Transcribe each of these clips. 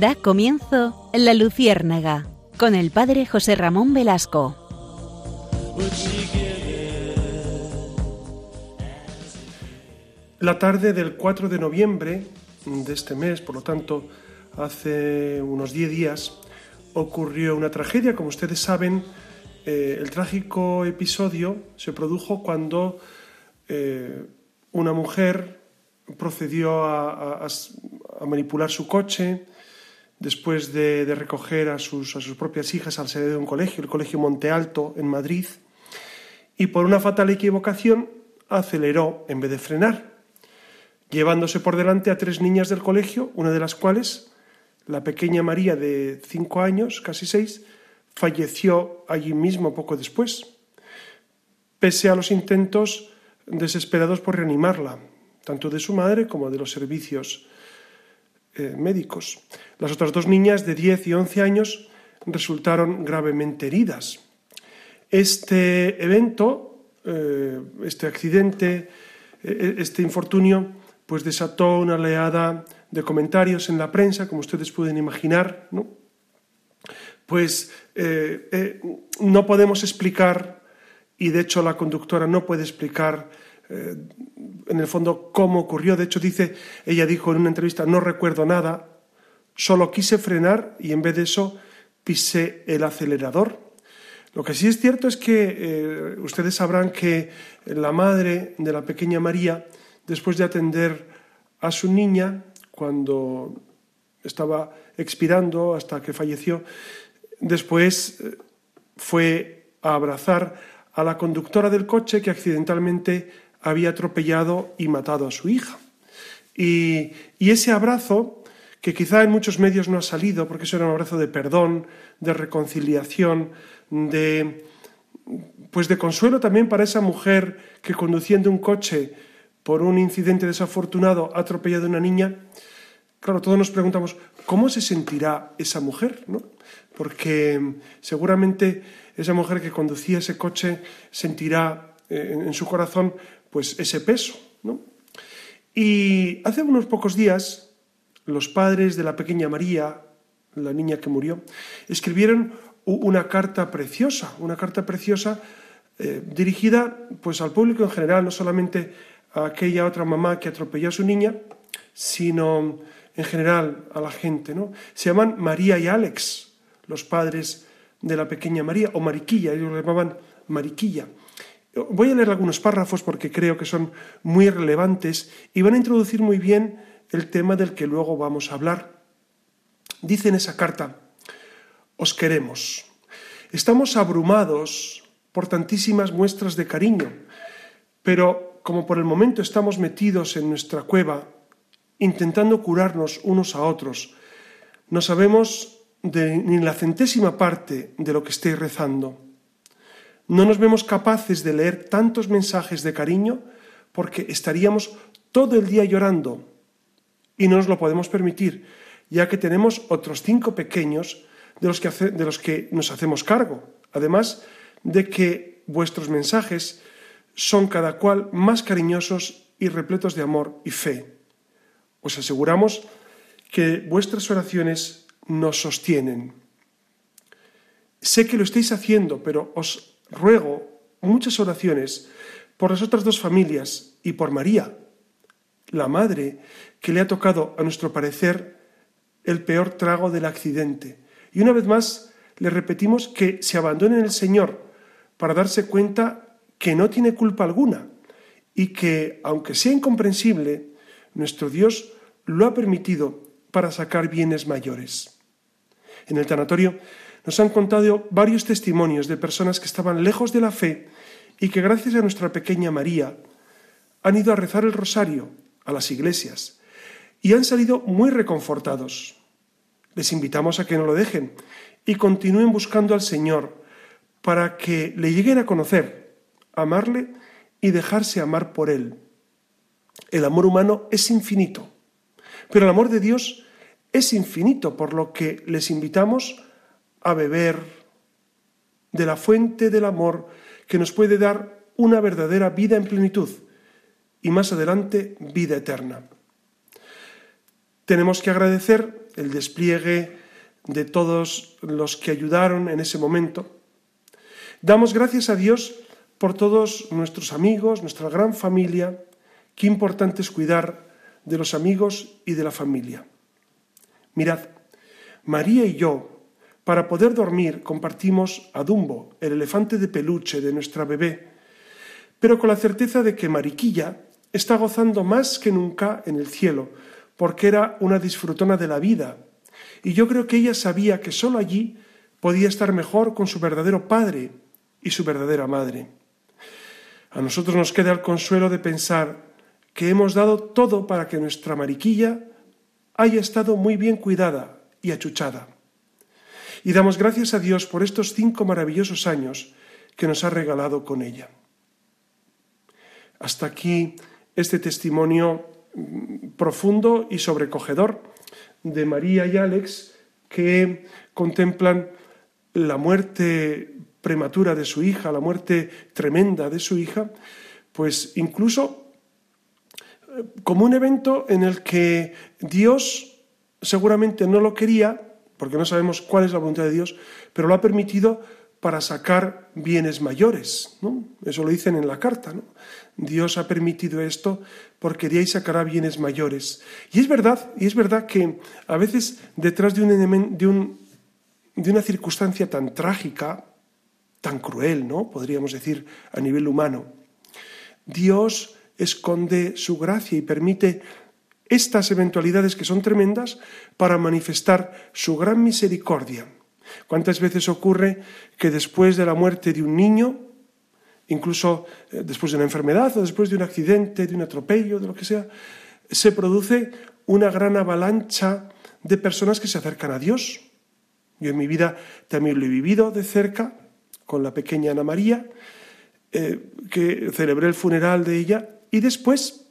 Da comienzo La Luciérnaga con el padre José Ramón Velasco. La tarde del 4 de noviembre de este mes, por lo tanto, hace unos 10 días, ocurrió una tragedia. Como ustedes saben, eh, el trágico episodio se produjo cuando eh, una mujer procedió a, manipular su coche después de, recoger a sus, a sus, propias hijas al salir de un colegio, el Colegio Monte Alto en Madrid, y por una fatal equivocación aceleró en vez de frenar llevándose por delante a tres niñas del colegio, una de las cuales, la pequeña María de cinco años, casi seis, falleció allí mismo poco después, pese a los intentos desesperados por reanimarla, tanto de su madre como de los servicios eh, médicos. Las otras dos niñas de 10 y 11 años resultaron gravemente heridas. Este evento, eh, este accidente, eh, este infortunio, pues desató una oleada de comentarios en la prensa, como ustedes pueden imaginar, ¿no? Pues no podemos explicar, y de hecho la conductora no puede explicar eh, en el fondo cómo ocurrió. De hecho, dice, ella dijo en una entrevista, no recuerdo nada, solo quise frenar y en vez de eso pisé el acelerador. Lo que sí es cierto es que ustedes sabrán que la madre de la pequeña María después de atender a su niña cuando estaba expirando hasta que falleció, después eh, fue a abrazar a la conductora del coche que accidentalmente había atropellado y matado a su hija. Y, ese abrazo, que quizá en muchos medios no ha salido, porque eso era un abrazo de perdón, de reconciliación, de, pues de consuelo también para esa mujer que conduciendo un coche por un incidente desafortunado ha atropellado a una niña, claro, todos nos preguntamos, ¿cómo se sentirá esa mujer? ¿no? Porque seguramente esa mujer que conducía ese coche sentirá eh, en su corazón pues ese peso. ¿no? Y hace unos pocos días, los padres de la pequeña María, la niña que murió, escribieron una carta preciosa, una carta preciosa eh, dirigida pues al público en general, no solamente a aquella otra mamá que atropelló a su niña, sino en general a la gente. ¿no? Se llaman María y Alex, los padres de la pequeña María, o Mariquilla, ellos lo llamaban Mariquilla. Voy a leer algunos párrafos porque creo que son muy relevantes y van a introducir muy bien el tema del que luego vamos a hablar. Dice en esa carta, os queremos. Estamos abrumados por tantísimas muestras de cariño, pero como por el momento estamos metidos en nuestra cueva, intentando curarnos unos a otros, no sabemos ni la centésima parte de lo que estéis rezando. No nos vemos capaces de leer tantos mensajes de cariño porque estaríamos todo el día llorando y no nos lo podemos permitir, ya que tenemos otros cinco pequeños de los que, de los que nos hacemos cargo, además de que vuestros mensajes son cada cual más cariñosos y repletos de amor y fe. Os aseguramos que vuestras oraciones nos sostienen. Sé que lo estáis haciendo, pero os ruego muchas oraciones por las otras dos familias y por María, la madre que le ha tocado, a nuestro parecer, el peor trago del accidente. Y una vez más le repetimos que se abandone en el Señor para darse cuenta que no tiene culpa alguna y que, aunque sea incomprensible, nuestro Dios lo ha permitido para sacar bienes mayores. En el tanatorio nos han contado varios testimonios de personas que estaban lejos de la fe y que gracias a nuestra pequeña María han ido a rezar el rosario a las iglesias y han salido muy reconfortados. Les invitamos a que no lo dejen y continúen buscando al Señor para que le lleguen a conocer amarle y dejarse amar por Él. El amor humano es infinito, pero el amor de Dios es infinito, por lo que les invitamos a beber de la fuente del amor que nos puede dar una verdadera vida en plenitud y más adelante vida eterna. Tenemos que agradecer el despliegue de todos los que ayudaron en ese momento. Damos gracias a Dios por todos nuestros amigos, nuestra gran familia. Qué importante es cuidar de los amigos y de la familia. Mirad, María y yo, para poder dormir, compartimos a Dumbo, el elefante de peluche de nuestra bebé, pero con la certeza de que Mariquilla está gozando más que nunca en el cielo, porque era una disfrutona de la vida. Y yo creo que ella sabía que sólo allí podía estar mejor con su verdadero padre y su verdadera madre. A nosotros nos queda el consuelo de pensar que hemos dado todo para que nuestra mariquilla haya estado muy bien cuidada y achuchada. Y damos gracias a Dios por estos cinco maravillosos años que nos ha regalado con ella. Hasta aquí este testimonio mm, profundo y sobrecogedor de María y Alex que contemplan la muerte prematura de su hija, la muerte tremenda de su hija, pues incluso eh, como un evento en el que Dios seguramente no lo quería, porque no sabemos cuál es la voluntad de Dios, pero lo ha permitido para sacar bienes mayores. Eso lo dicen en la carta. Dios ha permitido esto porque de ahí sacará bienes mayores. Y es verdad, y es verdad que a veces detrás de, un, de, un, de una circunstancia tan trágica, tan cruel, ¿no? Podríamos decir a nivel humano, Dios esconde su gracia y permite estas eventualidades que son tremendas para manifestar su gran misericordia. ¿Cuántas veces ocurre que después de la muerte de un niño, incluso eh, después de una enfermedad o después de un accidente, de un atropello, de lo que sea, se produce una gran avalancha de personas que se acercan a Dios. Yo en mi vida también lo he vivido de cerca con la pequeña Ana María, eh, que celebré el funeral de ella y después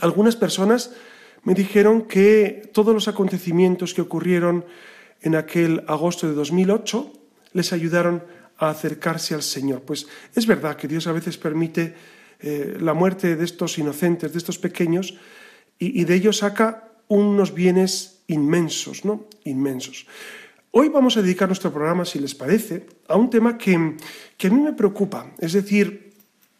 algunas personas me dijeron que todos los acontecimientos que ocurrieron en aquel agosto de 2008 les ayudaron a acercarse al Señor. Pues es verdad que Dios a veces permite eh, la muerte de estos inocentes, de estos pequeños, y, de ellos saca unos bienes inmensos, ¿no? Inmensos. Hoy vamos a dedicar nuestro programa, si les parece, a un tema que, que a mí me preocupa, es decir,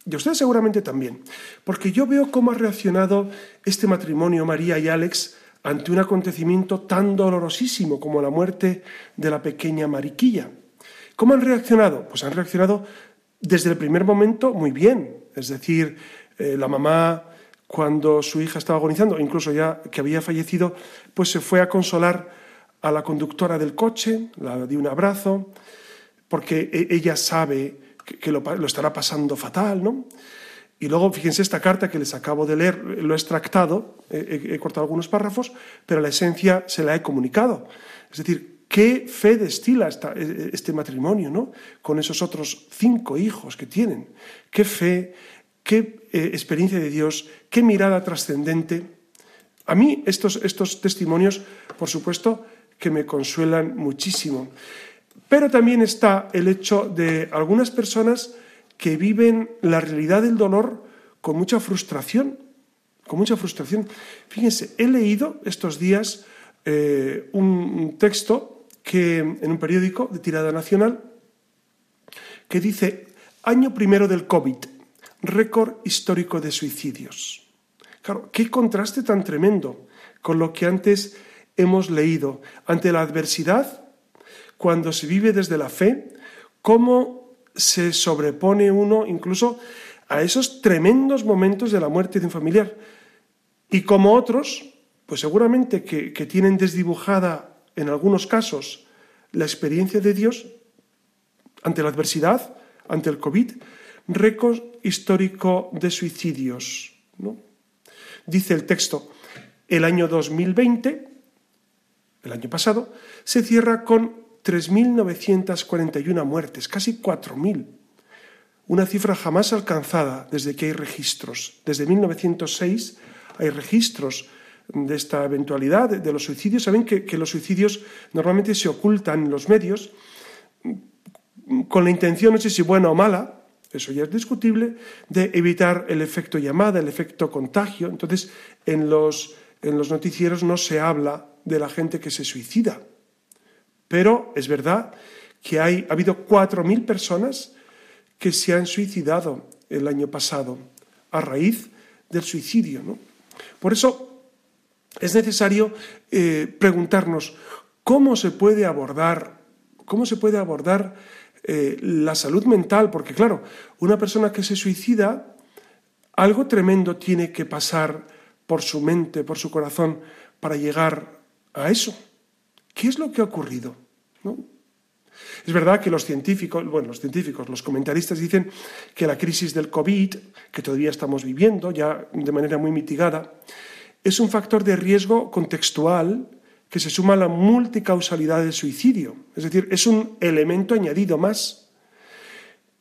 y a ustedes seguramente también, porque yo veo cómo ha reaccionado este matrimonio, María y Alex, ante un acontecimiento tan dolorosísimo como la muerte de la pequeña Mariquilla. ¿Cómo han reaccionado? Pues han reaccionado desde el primer momento muy bien. Es decir, eh, la mamá, cuando su hija estaba agonizando, incluso ya que había fallecido, pues se fue a consolar a la conductora del coche, la dio un abrazo, porque e, ella sabe que, lo, estará pasando fatal, ¿no? Y luego, fíjense esta carta que les acabo de leer, lo he extractado, he cortado algunos párrafos, pero la esencia se la he comunicado. Es decir, qué fe destila e, este matrimonio, ¿no? Con esos otros cinco hijos que tienen. Qué fe, qué eh, experiencia de Dios, qué mirada trascendente. A mí estos, estos testimonios, por supuesto, que me consuelan muchísimo. Pero también está el hecho de algunas personas que viven la realidad del dolor con mucha frustración, con mucha frustración. Fíjense, he leído estos días eh, un texto que en un periódico de tirada nacional que dice año primero del COVID, récord histórico de suicidios. Claro, qué contraste tan tremendo con lo que antes hemos leído. Ante la adversidad, cuando se vive desde la fe, cómo se sobrepone uno incluso a esos tremendos momentos de la muerte de un familiar. Y como otros, pues seguramente que, tienen desdibujada en algunos casos, la experiencia de Dios ante la adversidad, ante el COVID, récord histórico de suicidios. ¿no? Dice el texto, el año 2020, el año pasado, se cierra con 3.941 muertes, casi 4.000. Una cifra jamás alcanzada desde que hay registros. Desde 1906 hay registros de esta eventualidad de los suicidios. Saben que, los suicidios normalmente se ocultan en los medios con la intención, no sé si buena o mala, eso ya es discutible, de evitar el efecto llamada, el efecto contagio. Entonces, en los, en los noticieros no se habla de la gente que se suicida. Pero es verdad que hay, ha habido 4.000 personas que se han suicidado el año pasado a raíz del suicidio. Por eso es necesario eh, preguntarnos cómo se puede abordar, cómo se puede abordar eh, la salud mental, porque claro, una persona que se suicida, algo tremendo tiene que pasar por su mente, por su corazón, para llegar a eso. ¿Qué es lo que ha ocurrido? Es verdad que los científicos, bueno, los científicos, los comentaristas dicen que la crisis del COVID, que todavía estamos viviendo ya de manera muy mitigada, es un factor de riesgo contextual que se suma a la multicausalidad del suicidio. Es decir, es un elemento añadido más.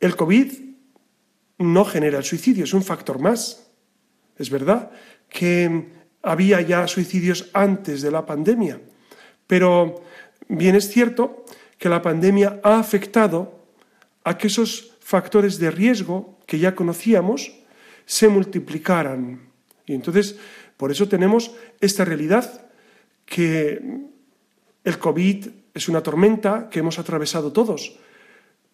El COVID no genera el suicidio, es un factor más. Es verdad que había ya suicidios antes de la pandemia, pero bien es cierto que la pandemia ha afectado a que esos factores de riesgo que ya conocíamos se multiplicaran. Y entonces, por eso tenemos esta realidad que el COVID es una tormenta que hemos atravesado todos,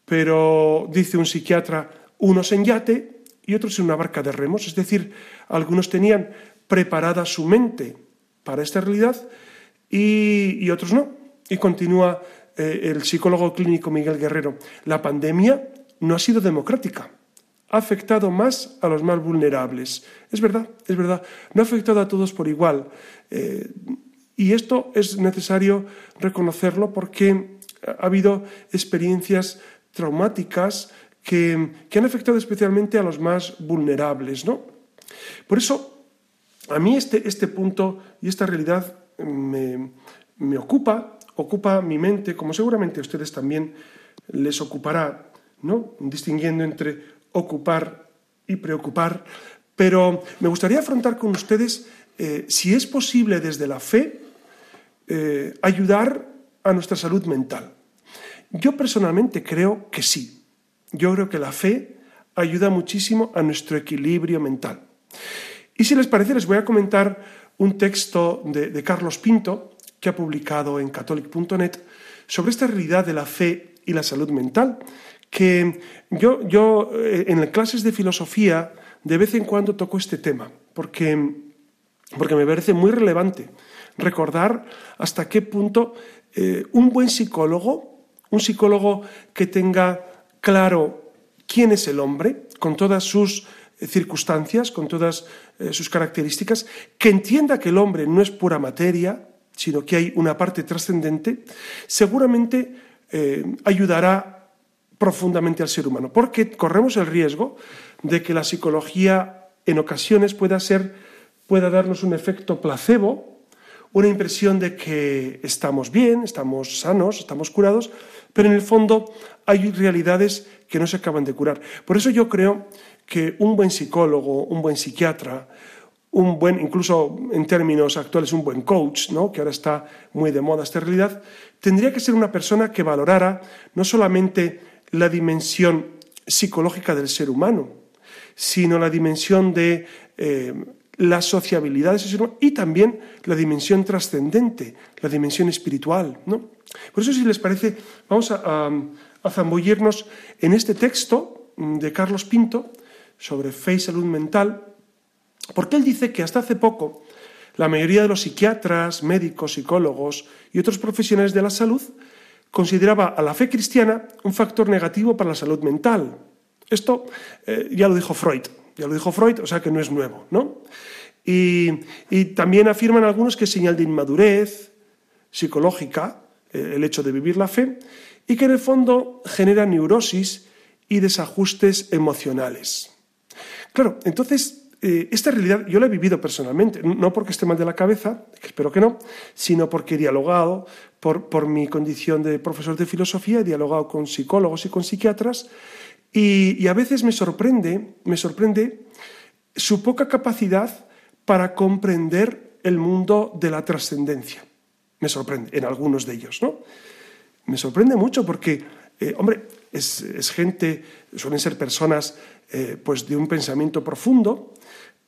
pero dice un psiquiatra, unos en yate y otros en una barca de remos, es decir, algunos tenían preparada su mente para esta realidad y, otros no. Y continúa eh, el psicólogo clínico Miguel Guerrero, la pandemia no ha sido democrática. Ha afectado más a los más vulnerables. Es verdad, es verdad. No ha afectado a todos por igual. Eh, y esto es necesario reconocerlo porque ha habido experiencias traumáticas que, han afectado especialmente a los más vulnerables. ¿no? Por eso, a mí este, este punto y esta realidad me, ocupa ocupa mi mente, como seguramente a ustedes también les ocupará, ¿no? distinguiendo entre ocupar y preocupar. Pero me gustaría afrontar con ustedes eh, si es posible desde la fe eh, ayudar a nuestra salud mental. Yo personalmente creo que sí. Yo creo que la fe ayuda muchísimo a nuestro equilibrio mental. Y si les parece, les voy a comentar un texto de Carlos Pinto, que ha publicado en catholic.net sobre esta realidad de la fe y la salud mental, que yo, yo eh, en clases de filosofía de vez en cuando toco este tema, porque, porque me parece muy relevante recordar hasta qué punto eh, un buen psicólogo, un psicólogo que tenga claro quién es el hombre, con todas sus circunstancias, con todas sus características, que entienda que el hombre no es pura materia, sino que hay una parte trascendente, seguramente eh, ayudará profundamente al ser humano, porque corremos el riesgo de que la psicología en ocasiones pueda ser pueda darnos un efecto placebo, una impresión de que estamos bien, estamos sanos, estamos curados, pero en el fondo hay realidades que no se acaban de curar. Por eso yo creo que un buen psicólogo, un buen psiquiatra, un buen, incluso en términos actuales, un buen coach, ¿no? que ahora está muy de moda esta realidad, tendría que ser una persona que valorara no solamente la dimensión psicológica del ser humano, sino la dimensión de eh, la sociabilidad de ser humano y también la dimensión trascendente, la dimensión espiritual. ¿no? Por eso, si les parece, vamos a, a zambullirnos en este texto de Carlos Pinto sobre fe y salud mental, porque él dice que hasta hace poco la mayoría de los psiquiatras, médicos, psicólogos y otros profesionales de la salud consideraba a la fe cristiana un factor negativo para la salud mental. Esto eh, ya lo dijo Freud, ya lo dijo Freud, o sea que no es nuevo, ¿no? Y, también afirman algunos que es señal de inmadurez psicológica eh, el hecho de vivir la fe y que en el fondo genera neurosis y desajustes emocionales. Claro, entonces eh, esta realidad yo la he vivido personalmente, no porque esté mal de la cabeza, que espero que no, sino porque he dialogado por, por mi condición de profesor de filosofía, he dialogado con psicólogos y con psiquiatras, y, a veces me sorprende, me sorprende su poca capacidad para comprender el mundo de la trascendencia. Me sorprende, en algunos de ellos, ¿no? Me sorprende mucho porque, eh, hombre, es, gente, suelen ser personas eh, pues de un pensamiento profundo,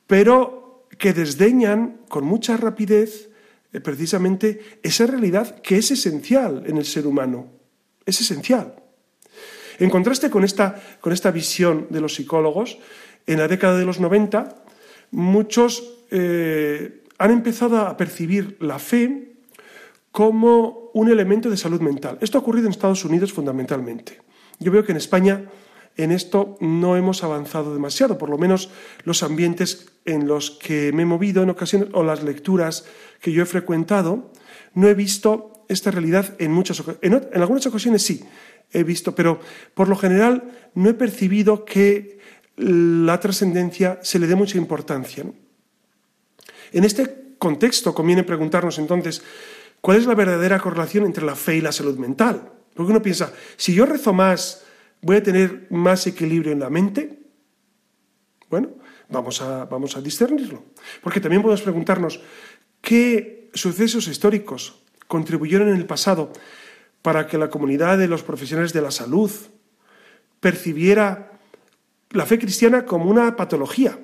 pero que desdeñan con mucha rapidez eh, precisamente esa realidad que es esencial en el ser humano. Es esencial. En contraste con esta, con esta visión de los psicólogos, en la década de los 90, muchos eh, han empezado a percibir la fe como un elemento de salud mental. Esto ha ocurrido en Estados Unidos fundamentalmente. Yo veo que en España en esto no hemos avanzado demasiado, por lo menos los ambientes en los que me he movido en ocasiones o las lecturas que yo he frecuentado, no he visto esta realidad en muchas ocasiones. En, algunas ocasiones sí he visto, pero por lo general no he percibido que la trascendencia se le dé mucha importancia. En este contexto conviene preguntarnos entonces cuál es la verdadera correlación entre la fe y la salud mental. Porque uno piensa, si yo rezo más, ¿Voy a tener más equilibrio en la mente? Bueno, vamos a, vamos a discernirlo. Porque también podemos preguntarnos qué sucesos históricos contribuyeron en el pasado para que la comunidad de los profesionales de la salud percibiera la fe cristiana como una patología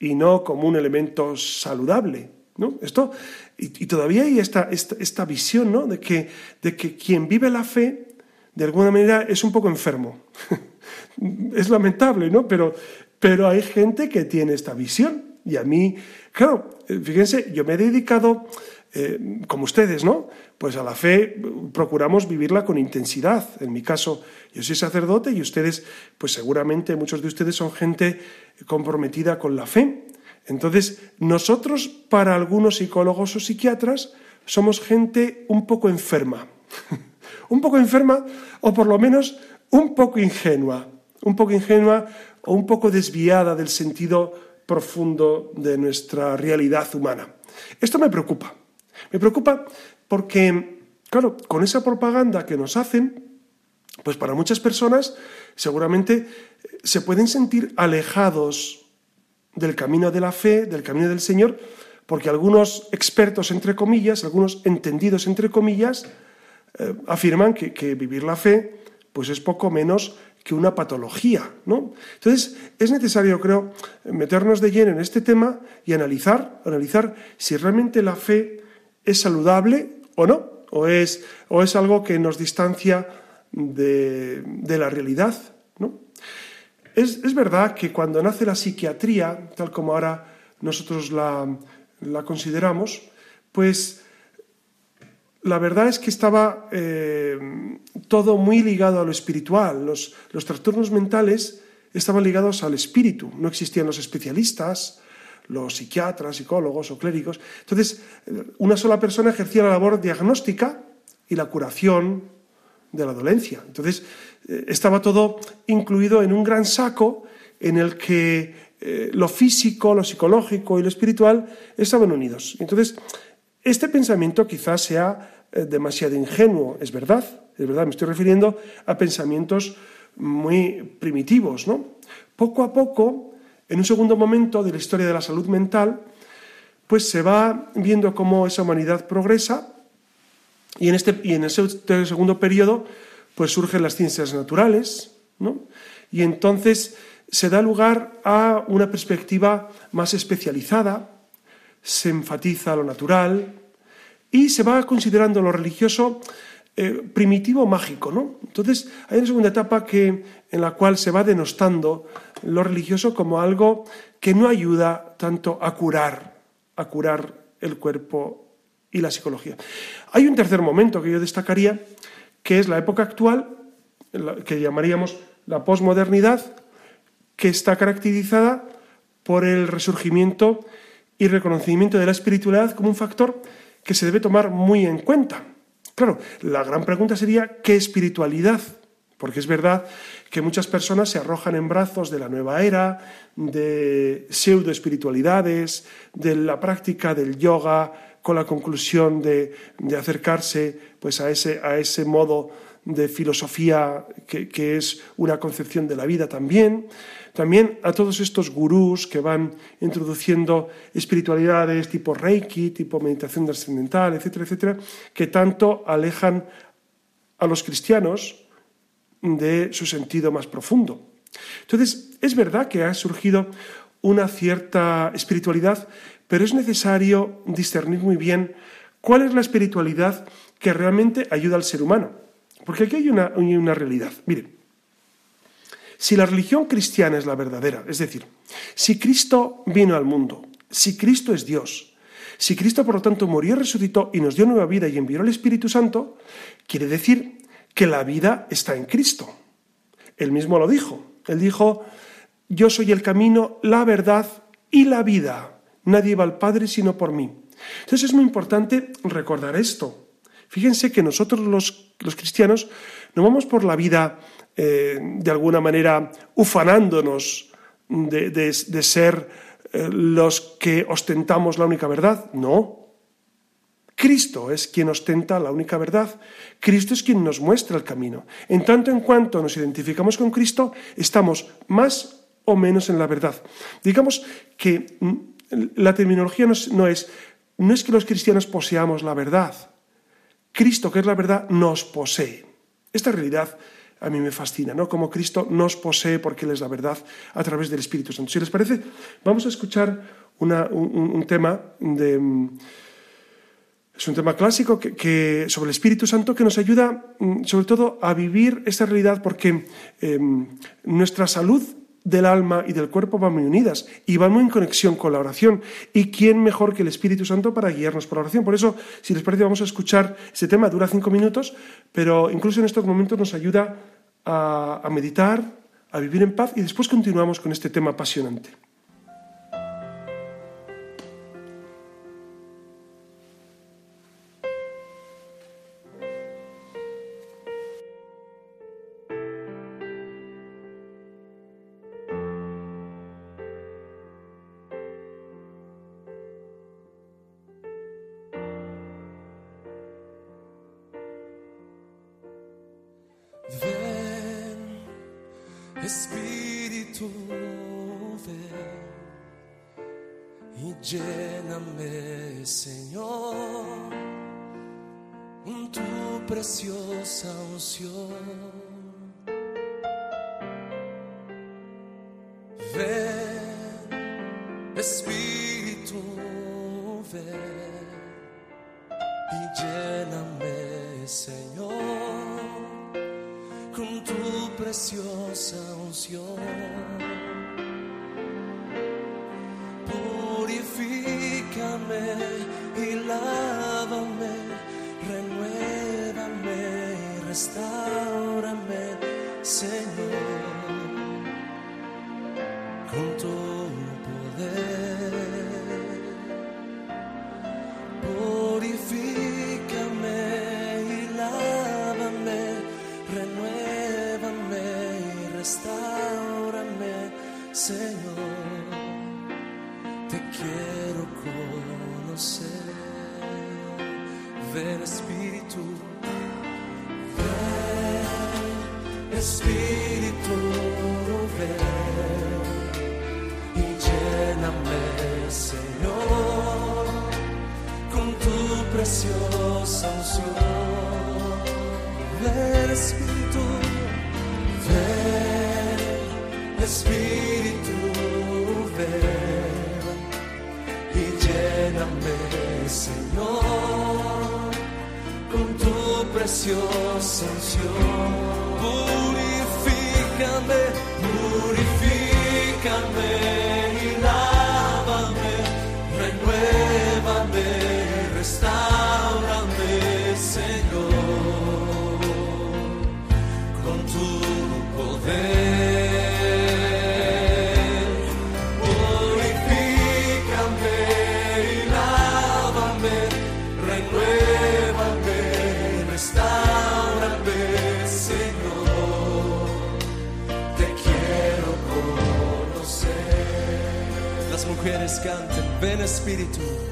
y no como un elemento saludable. ¿no? Esto, y, todavía hay esta, esta, visión ¿no? de, que, de que quien vive la fe de alguna manera es un poco enfermo. es lamentable, ¿no? Pero, pero hay gente que tiene esta visión. Y a mí, claro, fíjense, yo me he dedicado, eh, como ustedes, ¿no? Pues a la fe procuramos vivirla con intensidad. En mi caso, yo soy sacerdote y ustedes, pues seguramente muchos de ustedes son gente comprometida con la fe. Entonces, nosotros, para algunos psicólogos o psiquiatras, somos gente un poco enferma. un poco enferma o por lo menos un poco ingenua, un poco ingenua o un poco desviada del sentido profundo de nuestra realidad humana. Esto me preocupa. Me preocupa porque, claro, con esa propaganda que nos hacen, pues para muchas personas seguramente se pueden sentir alejados del camino de la fe, del camino del Señor, porque algunos expertos, entre comillas, algunos entendidos, entre comillas, eh, afirman que, vivir la fe pues es poco menos que una patología. ¿no? Entonces, es necesario, creo, meternos de lleno en este tema y analizar, analizar si realmente la fe es saludable o no, o es, o es algo que nos distancia de, la realidad. ¿no? Es, es, verdad que cuando nace la psiquiatría, tal como ahora nosotros la, la consideramos, pues la verdad es que estaba eh, todo muy ligado a lo espiritual. Los, trastornos mentales estaban ligados al espíritu. No existían los especialistas, los psiquiatras, psicólogos o clérigos. Entonces, una sola persona ejercía la labor diagnóstica y la curación de la dolencia. Entonces, eh, estaba todo incluido en un gran saco en el que eh, lo físico, lo psicológico y lo espiritual estaban unidos. Entonces, este pensamiento quizás sea eh, demasiado ingenuo, es verdad, es verdad, me estoy refiriendo a pensamientos muy primitivos, ¿no? Poco a poco, en un segundo momento de la historia de la salud mental, pues se va viendo cómo esa humanidad progresa y en, este, y en ese segundo periodo pues surgen las ciencias naturales, ¿no? Y entonces se da lugar a una perspectiva más especializada, se enfatiza lo natural y se va considerando lo religioso eh, primitivo mágico, ¿no? Entonces hay una segunda etapa que, en la cual se va denostando lo religioso como algo que no ayuda tanto a curar, a curar el cuerpo y la psicología. Hay un tercer momento que yo destacaría, que es la época actual, que llamaríamos la posmodernidad, que está caracterizada por el resurgimiento y reconocimiento de la espiritualidad como un factor que se debe tomar muy en cuenta. Claro, la gran pregunta sería, ¿qué espiritualidad? Porque es verdad que muchas personas se arrojan en brazos de la nueva era, de pseudo espiritualidades, de la práctica del yoga, con la conclusión de, acercarse pues, a, ese, a ese modo de filosofía que, es una concepción de la vida también. También a todos estos gurús que van introduciendo espiritualidades tipo Reiki, tipo meditación trascendental, etcétera, etcétera, que tanto alejan a los cristianos de su sentido más profundo. Entonces, es verdad que ha surgido una cierta espiritualidad, pero es necesario discernir muy bien cuál es la espiritualidad que realmente ayuda al ser humano. Porque aquí hay una, una realidad. Miren, si la religión cristiana es la verdadera, es decir, si Cristo vino al mundo, si Cristo es Dios, si Cristo por lo tanto murió, resucitó y nos dio nueva vida y envió el Espíritu Santo, quiere decir que la vida está en Cristo. Él mismo lo dijo. Él dijo, yo soy el camino, la verdad y la vida. Nadie va al Padre sino por mí. Entonces es muy importante recordar esto. Fíjense que nosotros los, cristianos no vamos por la vida eh, de alguna manera ufanándonos de, ser eh, los que ostentamos la única verdad. No. Cristo es quien ostenta la única verdad. Cristo es quien nos muestra el camino. En tanto en cuanto nos identificamos con Cristo, estamos más o menos en la verdad. Digamos que mm, la terminología no es, no es que los cristianos poseamos la verdad. Cristo, que es la verdad, nos posee. Esta realidad a mí me fascina, ¿no? Como Cristo nos posee porque Él es la verdad a través del Espíritu Santo. Si les parece, vamos a escuchar un, tema de... Es un tema clásico que, sobre el Espíritu Santo que nos ayuda mm, sobre todo a vivir esta realidad porque em, nuestra salud del alma y del cuerpo van muy unidas y van muy en conexión con la oración. ¿Y quién mejor que el Espíritu Santo para guiarnos por la oración? Por eso, si les parece, vamos a escuchar este tema. Dura cinco minutos, pero incluso en estos momentos nos ayuda a, a meditar, a vivir en paz y después continuamos con este tema apasionante. Espíritu, ven y lléname, Señor, con tu preciosa unción. Preciosa unción. Ven, Espíritu, ven, Espíritu, ven y lléname, Señor, con tu preciosa unción. Purifícame, purifícame canten, ven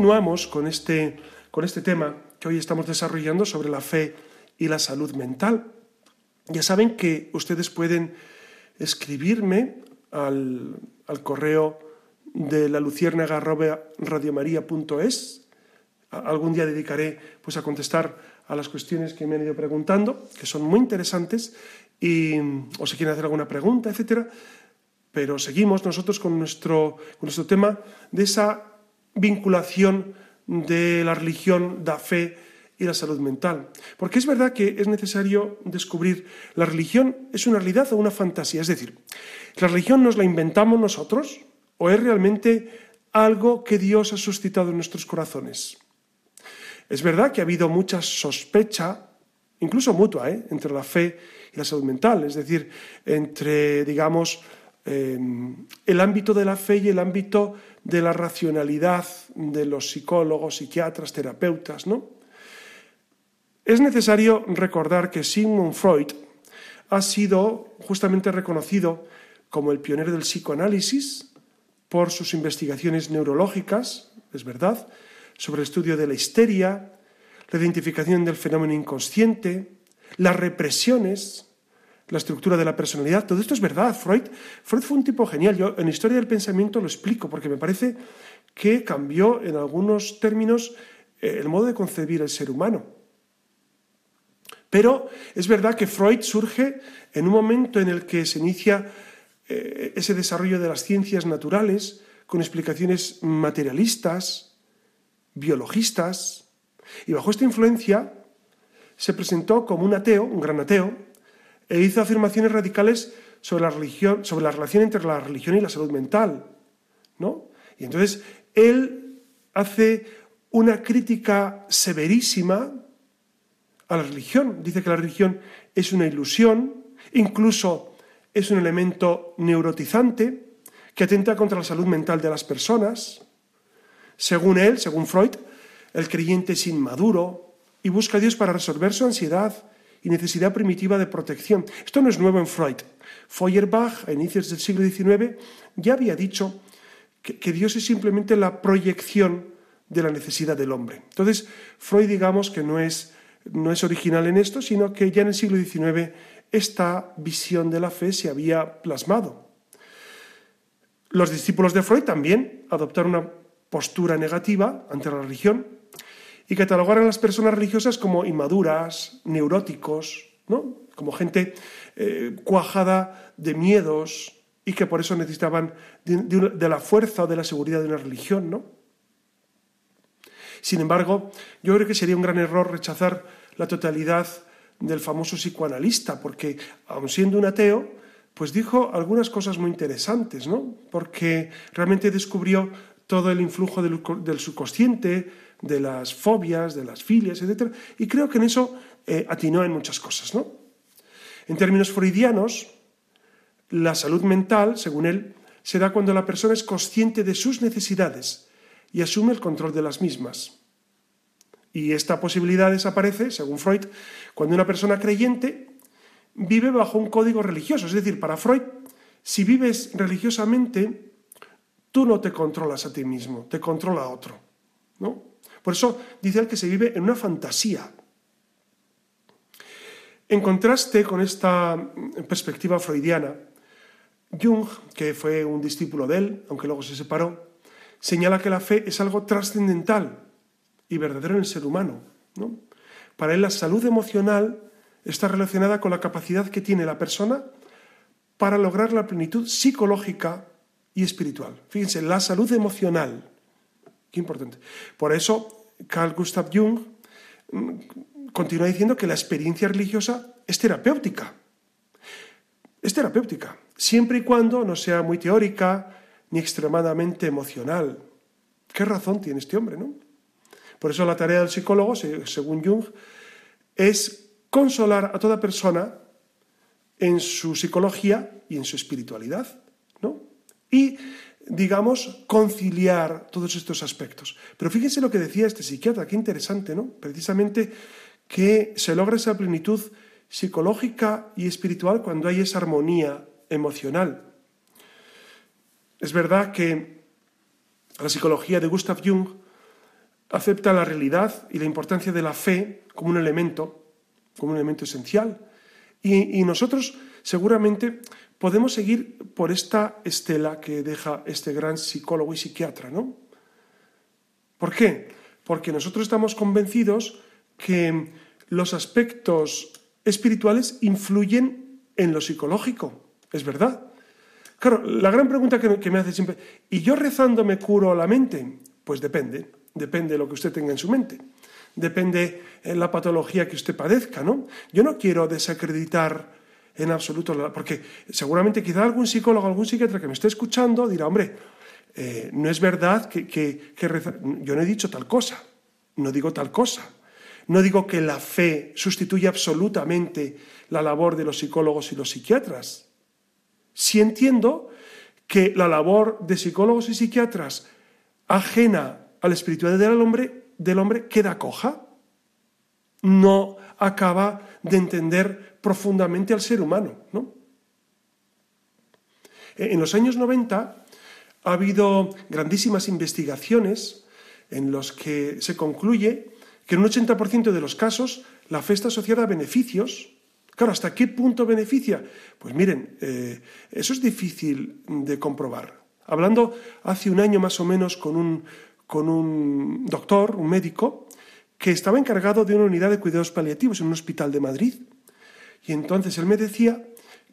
continuamos con este, con este tema que hoy estamos desarrollando sobre la fe y la salud mental. Ya saben que ustedes pueden escribirme al, al correo de la luciérnaga radiomaria.es. Algún día dedicaré pues, a contestar a las cuestiones que me han ido preguntando, que son muy interesantes, y, o si quieren hacer alguna pregunta, etcétera. Pero seguimos nosotros con nuestro, con nuestro tema de esa vinculación de la religión, la fe y la salud mental. Porque es verdad que es necesario descubrir la religión es una realidad o una fantasía. Es decir, ¿la religión nos la inventamos nosotros o es realmente algo que Dios ha suscitado en nuestros corazones? Es verdad que ha habido mucha sospecha, incluso mutua, ¿eh? entre la fe y la salud mental, es decir, entre, digamos, eh, el ámbito de la fe y el ámbito de la racionalidad de los psicólogos, psiquiatras, terapeutas, ¿no? Es necesario recordar que Sigmund Freud ha sido justamente reconocido como el pionero del psicoanálisis por sus investigaciones neurológicas, es verdad, sobre el estudio de la histeria, la identificación del fenómeno inconsciente, las represiones, la estructura de la personalidad. Todo esto es verdad. Freud, Freud fue un tipo genial. Yo en Historia del Pensamiento lo explico porque me parece que cambió en algunos términos eh, el modo de concebir el ser humano. Pero es verdad que Freud surge en un momento en el que se inicia eh, ese desarrollo de las ciencias naturales con explicaciones materialistas, biologistas, y bajo esta influencia se presentó como un ateo, un gran ateo, e hizo afirmaciones radicales sobre la religión, sobre la relación entre la religión y la salud mental, ¿no? Y entonces él hace una crítica severísima a la religión. Dice que la religión es una ilusión, incluso es un elemento neurotizante que atenta contra la salud mental de las personas. Según él, según Freud, el creyente es inmaduro y busca a Dios para resolver su ansiedad y necesidad primitiva de protección. Esto no es nuevo en Freud. Feuerbach, a inicios del siglo XIX, ya había dicho que, que Dios es simplemente la proyección de la necesidad del hombre. Entonces, Freud digamos que no es no es original en esto, sino que ya en el siglo XIX esta visión de la fe se había plasmado. Los discípulos de Freud también adoptaron una postura negativa ante la religión y catalogaron a las personas religiosas como inmaduras, neuróticos, ¿no? como gente eh, cuajada de miedos y que por eso necesitaban de, de, la fuerza o de la seguridad de una religión. ¿no? Sin embargo, yo creo que sería un gran error rechazar la totalidad del famoso psicoanalista, porque aun siendo un ateo, pues dijo algunas cosas muy interesantes, ¿no? Porque realmente descubrió todo el influjo del, subconsciente, de las fobias, de las filias, etc. Y creo que en eso eh, atinó en muchas cosas, ¿no? En términos freudianos, la salud mental, según él, se da cuando la persona es consciente de sus necesidades y asume el control de las mismas. Y esta posibilidad desaparece, según Freud, cuando una persona creyente vive bajo un código religioso. Es decir, para Freud, si vives religiosamente, tú no te controlas a ti mismo, te controla a otro. ¿no? Por eso dice él que se vive en una fantasía. En contraste con esta perspectiva freudiana, Jung, que fue un discípulo de él, aunque luego se separó, señala que la fe es algo trascendental y verdadero en el ser humano. ¿no? Para él la salud emocional está relacionada con la capacidad que tiene la persona para lograr la plenitud psicológica y espiritual. Fíjense, la salud emocional. Qué importante. Por eso Carl Gustav Jung mm, continúa diciendo que la experiencia religiosa es terapéutica. Es terapéutica, siempre y cuando no sea muy teórica ni extremadamente emocional. ¿Qué razón tiene este hombre, no? Por eso la tarea del psicólogo, según Jung, es consolar a toda persona en su psicología y en su espiritualidad, ¿no? Y, digamos, conciliar todos estos aspectos. Pero fíjense lo que decía este psiquiatra, qué interesante, ¿no? Precisamente que se logra esa plenitud psicológica y espiritual cuando hay esa armonía emocional. Es verdad que la psicología de Gustav Jung acepta la realidad y la importancia de la fe como un elemento, como un elemento esencial. Y, y nosotros seguramente podemos seguir por esta estela que deja este gran psicólogo y psiquiatra, ¿no? ¿Por qué? Porque nosotros estamos convencidos que los aspectos espirituales influyen en lo psicológico. Es verdad. Claro, la gran pregunta que, me hace siempre, ¿y yo rezando me curo la mente? Pues depende, depende de lo que usted tenga en su mente. Depende de la patología que usted padezca, ¿no? Yo no quiero desacreditar en absoluto, porque seguramente quizá algún psicólogo, algún psiquiatra que me esté escuchando dirá, hombre, eh, no es verdad que, que, yo no he dicho tal cosa, no digo tal cosa. No digo que la fe sustituya absolutamente la labor de los psicólogos y los psiquiatras. Si entiendo que la labor de psicólogos y psiquiatras ajena a la espiritualidad del hombre, del hombre queda coja. No acaba de entender profundamente al ser humano. ¿no? En los años 90 ha habido grandísimas investigaciones en los que se concluye que en un 80% de los casos la fe asociada a beneficios Claro, ¿hasta qué punto beneficia? Pues miren, eh, eso es difícil de comprobar. Hablando hace un año más o menos con un, con un doctor, un médico, que estaba encargado de una unidad de cuidados paliativos en un hospital de Madrid. Y entonces él me decía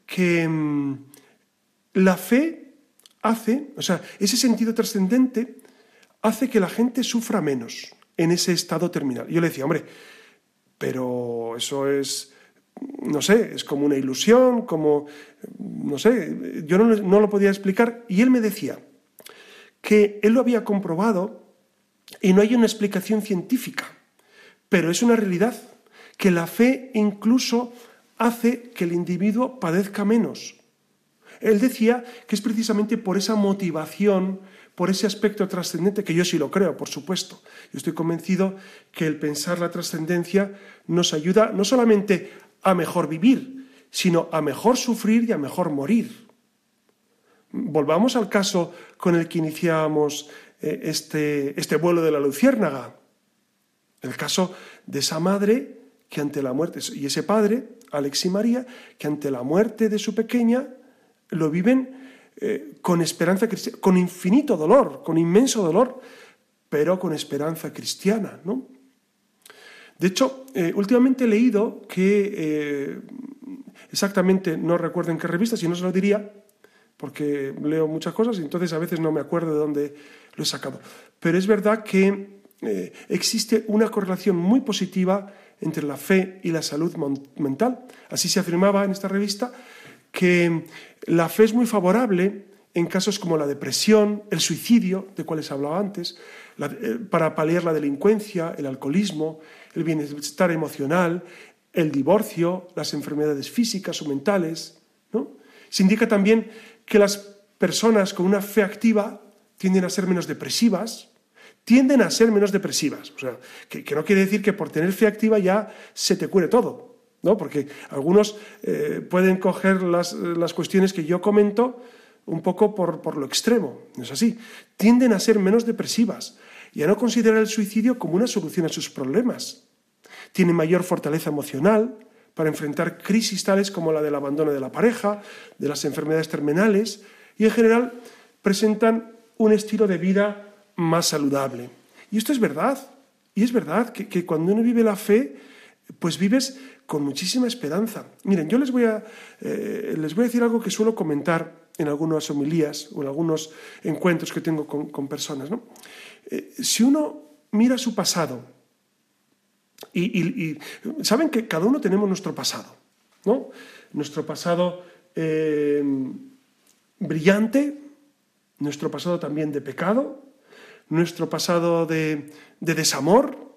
que mm, la fe hace, o sea, ese sentido trascendente hace que la gente sufra menos en ese estado terminal. Yo le decía, hombre, pero eso es no sé, es como una ilusión, como, no sé, yo no, lo podía explicar. Y él me decía que él lo había comprobado y no hay una explicación científica, pero es una realidad, que la fe incluso hace que el individuo padezca menos. Él decía que es precisamente por esa motivación, por ese aspecto trascendente, que yo sí lo creo, por supuesto. Yo estoy convencido que el pensar la trascendencia nos ayuda no solamente a mejor vivir, sino a mejor sufrir y a mejor morir. Volvamos al caso con el que iniciábamos eh, este, este vuelo de la luciérnaga. El caso de esa madre que ante la muerte, y ese padre, Alex y María, que ante la muerte de su pequeña lo viven eh, con esperanza cristiana, con infinito dolor, con inmenso dolor, pero con esperanza cristiana, ¿no? De hecho, eh, últimamente he leído que, eh, exactamente no recuerdo en qué revista, si no se lo diría, porque leo muchas cosas y entonces a veces no me acuerdo de dónde lo he sacado. Pero es verdad que existe una correlación muy positiva entre la fe y la salud mental. Así se afirmaba en esta revista que la fe es muy favorable en casos como la depresión, el suicidio, de cuales hablaba antes, para paliar la delincuencia, el alcoholismo, el bienestar emocional, el divorcio, las enfermedades físicas o mentales. Se indica también que las personas con una fe activa tienden a ser menos depresivas, tienden a ser menos depresivas. O sea, que, no quiere decir que por tener fe activa ya se te cure todo, ¿no? Porque algunos eh, pueden coger las, las, cuestiones que yo comento un poco por, por lo extremo. No es así. Tienden a ser menos depresivas y a no considerar el suicidio como una solución a sus problemas tienen mayor fortaleza emocional para enfrentar crisis tales como la del abandono de la pareja, de las enfermedades terminales y en general presentan un estilo de vida más saludable. Y esto es verdad, y es verdad que, cuando uno vive la fe, pues vives con muchísima esperanza. Miren, yo les voy a, eh, les voy a decir algo que suelo comentar en algunas homilías o en algunos encuentros que tengo con, personas. Eh, si uno mira su pasado y, saben que cada uno tenemos nuestro pasado, ¿no? Nuestro pasado eh, brillante, nuestro pasado también de pecado, nuestro pasado de, de desamor,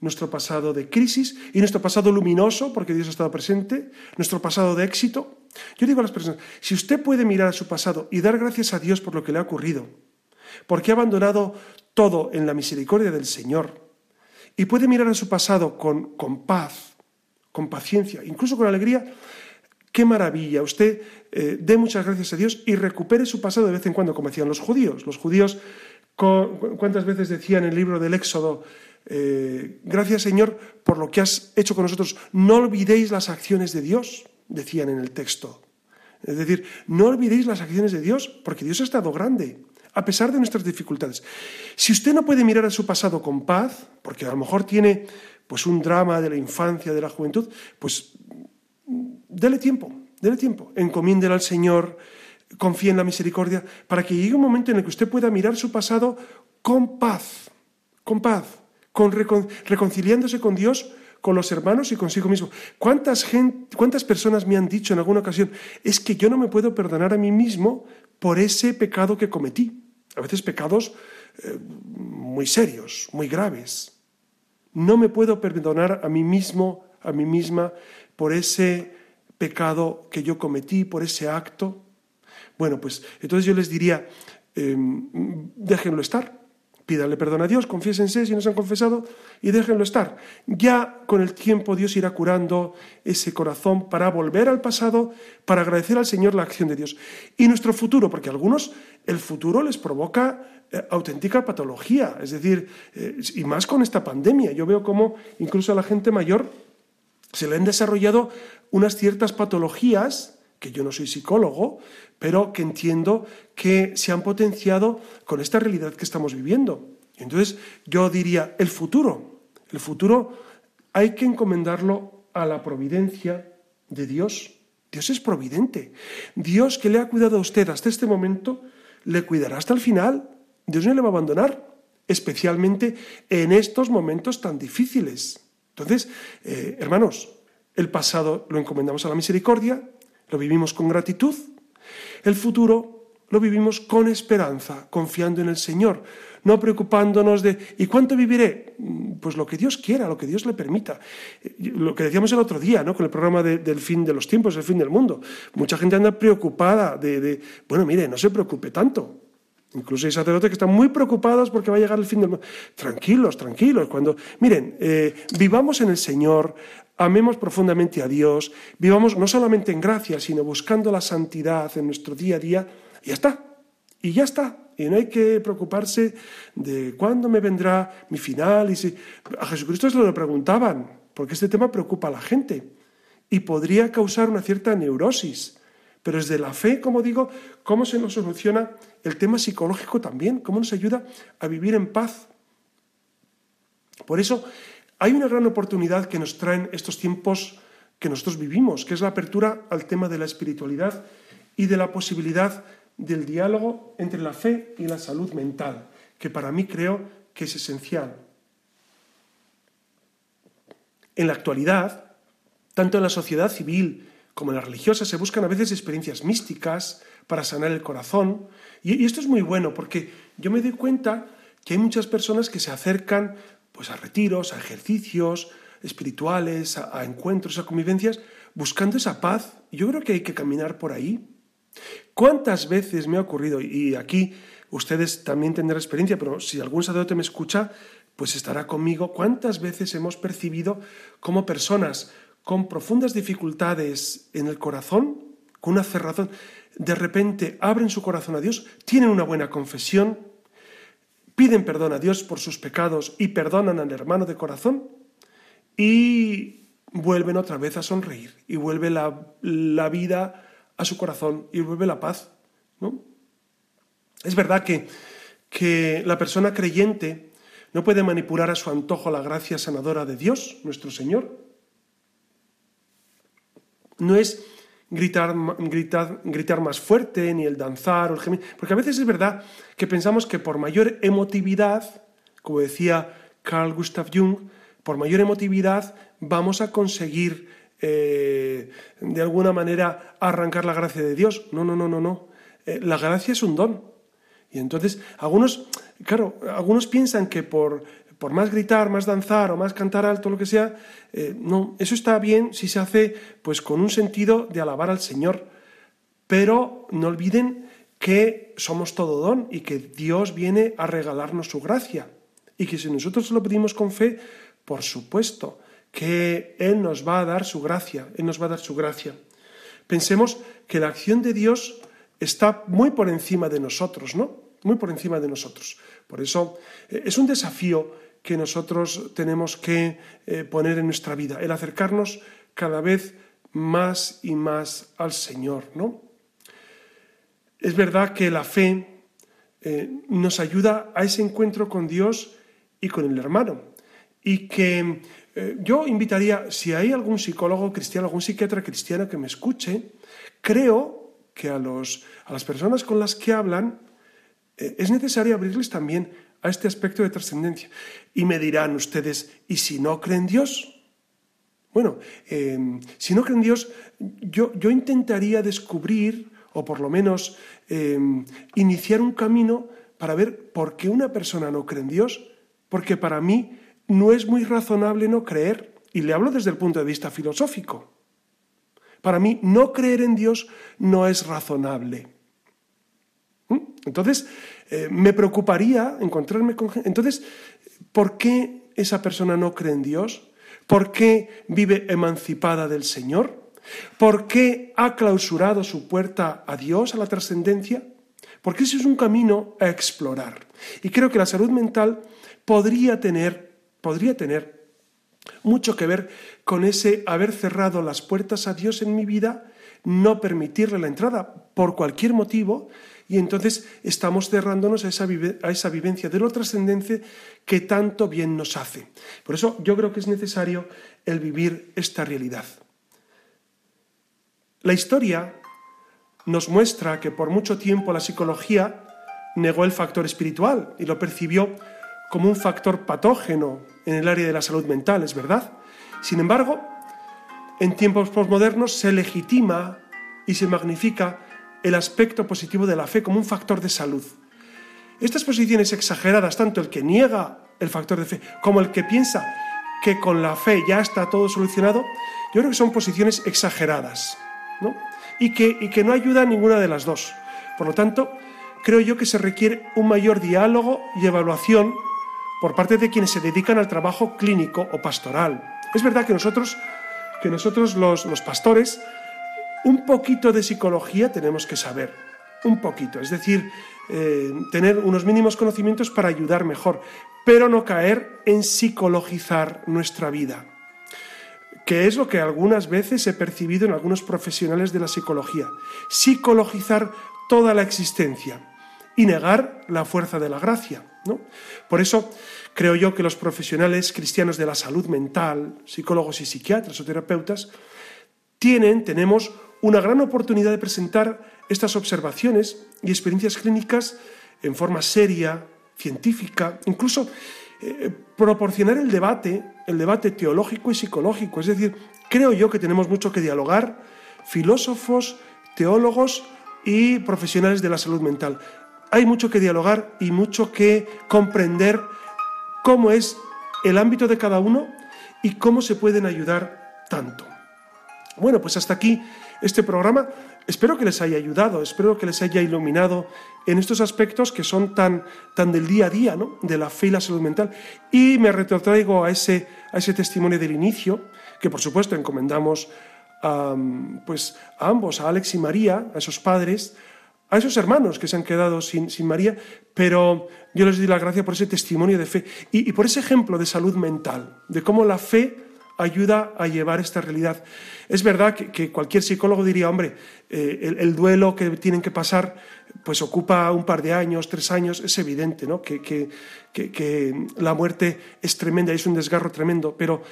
nuestro pasado de crisis y nuestro pasado luminoso, porque Dios ha estado presente, nuestro pasado de éxito. Yo digo a las personas, si usted puede mirar a su pasado y dar gracias a Dios por lo que le ha ocurrido, porque ha abandonado todo en la misericordia del Señor, y puede mirar a su pasado con, paz, con paciencia, incluso con alegría, qué maravilla. Usted eh, dé muchas gracias a Dios y recupere su pasado de vez en cuando, como decían los judíos. Los judíos ¿Cuántas veces decía en el libro del Éxodo, eh, gracias Señor por lo que has hecho con nosotros, no olvidéis las acciones de Dios, decían en el texto. Es decir, no olvidéis las acciones de Dios, porque Dios ha estado grande, a pesar de nuestras dificultades. Si usted no puede mirar a su pasado con paz, porque a lo mejor tiene pues un drama de la infancia, de la juventud, pues dele tiempo, dele tiempo, encomiéndele al Señor, confíe en la misericordia, para que llegue un momento en el que usted pueda mirar su pasado con paz, con paz, con reconciliándose con Dios, con los hermanos y consigo mismo. ¿Cuántas, ¿Cuántas personas me han dicho en alguna ocasión, es que yo no me puedo perdonar a mí mismo por ese pecado que cometí? A veces pecados eh, muy serios, muy graves. No me puedo perdonar a mí mismo, a mí misma, por ese pecado que yo cometí, por ese acto. Bueno, pues entonces yo les diría, em, déjenlo estar, pídanle perdón a Dios, confiésense si no se han confesado y déjenlo estar. Ya con el tiempo Dios irá curando ese corazón para volver al pasado, para agradecer al Señor la acción de Dios. Y nuestro futuro, porque a algunos el futuro les provoca eh, auténtica patología, es decir, eh, y más con esta pandemia. Yo veo como incluso a la gente mayor se le han desarrollado unas ciertas patologías que yo no soy psicólogo, pero que entiendo que se han potenciado con esta realidad que estamos viviendo. Entonces, yo diría, el futuro, el futuro hay que encomendarlo a la providencia de Dios. Dios es providente. Dios que le ha cuidado a usted hasta este momento, le cuidará hasta el final. Dios no le va a abandonar, especialmente en estos momentos tan difíciles. Entonces, eh, hermanos, el pasado lo encomendamos a la misericordia, lo vivimos con gratitud. El futuro lo vivimos con esperanza, confiando en el Señor, no preocupándonos de ¿y cuánto viviré? Mm, pues lo que Dios quiera, lo que Dios le permita. Eh, lo que decíamos el otro día, ¿no? Con el programa del fin de los tiempos, el fin del mundo. Mucha gente anda preocupada de, bueno, mire, no se preocupe tanto. Incluso hay sacerdotes que están muy preocupados porque va a llegar el fin del mundo. Tranquilos, tranquilos. Cuando, miren, eh, vivamos en el Señor, amemos profundamente a Dios, vivamos no solamente en gracia, sino buscando la santidad en nuestro día a día, y ya está, y ya está. Y no hay que preocuparse de cuándo me vendrá mi final. Y. A Jesucristo se lo preguntaban, porque este tema preocupa a la gente y podría causar una cierta neurosis. Pero desde la fe, como digo, ¿cómo se nos soluciona el tema psicológico también? ¿Cómo nos ayuda a vivir en paz? Por eso, hay una gran oportunidad que nos traen estos tiempos que nosotros vivimos, que es la apertura al tema de la espiritualidad y de la posibilidad del diálogo entre la fe y la salud mental, que para mí creo que es esencial. En la actualidad, tanto en la sociedad civil como en la religiosa se buscan a veces experiencias místicas para sanar el corazón, y, esto es muy bueno porque yo me doy cuenta que hay muchas personas que se acercan pues a retiros, a ejercicios espirituales, a, encuentros, a convivencias, buscando esa paz. Yo creo que hay que caminar por ahí. ¿Cuántas veces me ha ocurrido? Y aquí ustedes también tendrán experiencia, pero si algún sacerdote me escucha, pues estará conmigo. ¿Cuántas veces hemos percibido como personas con profundas dificultades en el corazón, con una cerrazón, de repente abren su corazón a Dios, tienen una buena confesión, piden perdón a Dios por sus pecados y perdonan al hermano de corazón y vuelven otra vez a sonreír y vuelve la, vida a su corazón y vuelve la paz. ¿no? Es verdad que, que la persona creyente no puede manipular a su antojo la gracia sanadora de Dios, nuestro Señor. No es gritar, gritar, gritar más fuerte, ni el danzar o el gemir. Porque a veces es verdad que pensamos que por mayor emotividad, como decía Carl Gustav Jung, por mayor emotividad vamos a conseguir eh, de alguna manera arrancar la gracia de Dios. No, no, no, no, no. Eh, la gracia es un don. Y entonces, algunos, claro, algunos piensan que por, por más gritar, más danzar o más cantar alto, lo que sea, eh, no, eso está bien si se hace pues con un sentido de alabar al Señor. Pero no olviden que somos todo don y que Dios viene a regalarnos su gracia. Y que si nosotros lo pedimos con fe, por supuesto que Él nos va a dar su gracia, Él nos va a dar su gracia. Pensemos que la acción de Dios está muy por encima de nosotros, ¿no? muy por encima de nosotros. Por eso eh, es un desafío que nosotros tenemos que eh, poner en nuestra vida, el acercarnos cada vez más y más al Señor, ¿no? Es verdad que la fe eh, nos ayuda a ese encuentro con Dios y con el hermano. Y que yo invitaría, si hay algún psicólogo cristiano, algún psiquiatra cristiano que me escuche, creo que a, los, a las personas con las que hablan es necesario abrirles también a este aspecto de trascendencia. Y me dirán ustedes, ¿y si no creen Dios? Bueno, em, si no creen Dios, yo, yo, intentaría descubrir, o por lo menos em, iniciar un camino para ver por qué una persona no cree en Dios, porque para mí no es muy razonable no creer, y le hablo desde el punto de vista filosófico. Para mí, no creer en Dios no es razonable. ¿Mm? Entonces, eh, me preocuparía encontrarme con gente. Entonces, ¿por qué esa persona no cree en Dios? ¿Por qué vive emancipada del Señor? ¿Por qué ha clausurado su puerta a Dios, a la trascendencia? Porque ese es un camino a explorar. Y creo que la salud mental podría tener, podría tener mucho que ver con ese haber cerrado las puertas a Dios en mi vida, no permitirle la entrada por cualquier motivo, y entonces estamos cerrándonos a esa, a esa vivencia de lo trascendente que tanto bien nos hace. Por eso yo creo que es necesario el vivir esta realidad. La historia nos muestra que por mucho tiempo la psicología negó el factor espiritual y lo percibió como un factor patógeno en el área de la salud mental, es verdad. Sin embargo, en tiempos posmodernos se legitima y se magnifica el aspecto positivo de la fe como un factor de salud. Estas posiciones exageradas, tanto el que niega el factor de fe como el que piensa que con la fe ya está todo solucionado, yo creo que son posiciones exageradas ¿no? Y, que, y que no ayuda a ninguna de las dos. Por lo tanto, creo yo que se requiere un mayor diálogo y evaluación por parte de quienes se dedican al trabajo clínico o pastoral. Es verdad que nosotros, que nosotros los, los pastores un poquito de psicología tenemos que saber, un poquito, es decir, eh, tener unos mínimos conocimientos para ayudar mejor, pero no caer en psicologizar nuestra vida, que es lo que algunas veces he percibido en algunos profesionales de la psicología, psicologizar toda la existencia y negar la fuerza de la gracia. ¿no? Por eso creo yo que los profesionales cristianos de la salud mental, psicólogos y psiquiatras o terapeutas, tienen, tenemos una gran oportunidad de presentar estas observaciones y experiencias clínicas en forma seria, científica, incluso eh, proporcionar el debate, el debate teológico y psicológico. Es decir, creo yo que tenemos mucho que dialogar, filósofos, teólogos y profesionales de la salud mental. Hay mucho que dialogar y mucho que comprender cómo es el ámbito de cada uno y cómo se pueden ayudar tanto. Bueno, pues hasta aquí este programa. Espero que les haya ayudado, espero que les haya iluminado en estos aspectos que son tan, tan del día a día, ¿no? de la fe y la salud mental. Y me retrotraigo a ese, a ese testimonio del inicio, que por supuesto encomendamos a, pues, a ambos, a Alex y María, a esos padres, a esos hermanos que se han quedado sin, sin María, pero yo les doy la gracia por ese testimonio de fe y, y por ese ejemplo de salud mental, de cómo la fe ayuda a llevar esta realidad. Es verdad que, cualquier psicólogo diría, hombre, eh, el, duelo que tienen que pasar pues ocupa un par de años, tres años, es evidente, ¿no? Que, que, la muerte es tremenda, es un desgarro tremendo, pero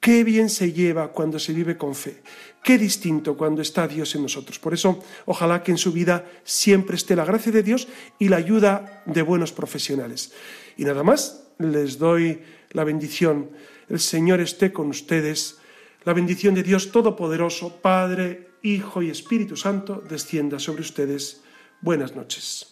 qué bien se lleva cuando se vive con fe, qué distinto cuando está Dios en nosotros. Por eso, ojalá que en su vida siempre esté la gracia de Dios y la ayuda de buenos profesionales. Y nada más, les doy la bendición el Señor esté con ustedes. La bendición de Dios Todopoderoso, Padre, Hijo y Espíritu Santo, descienda sobre ustedes. Buenas noches.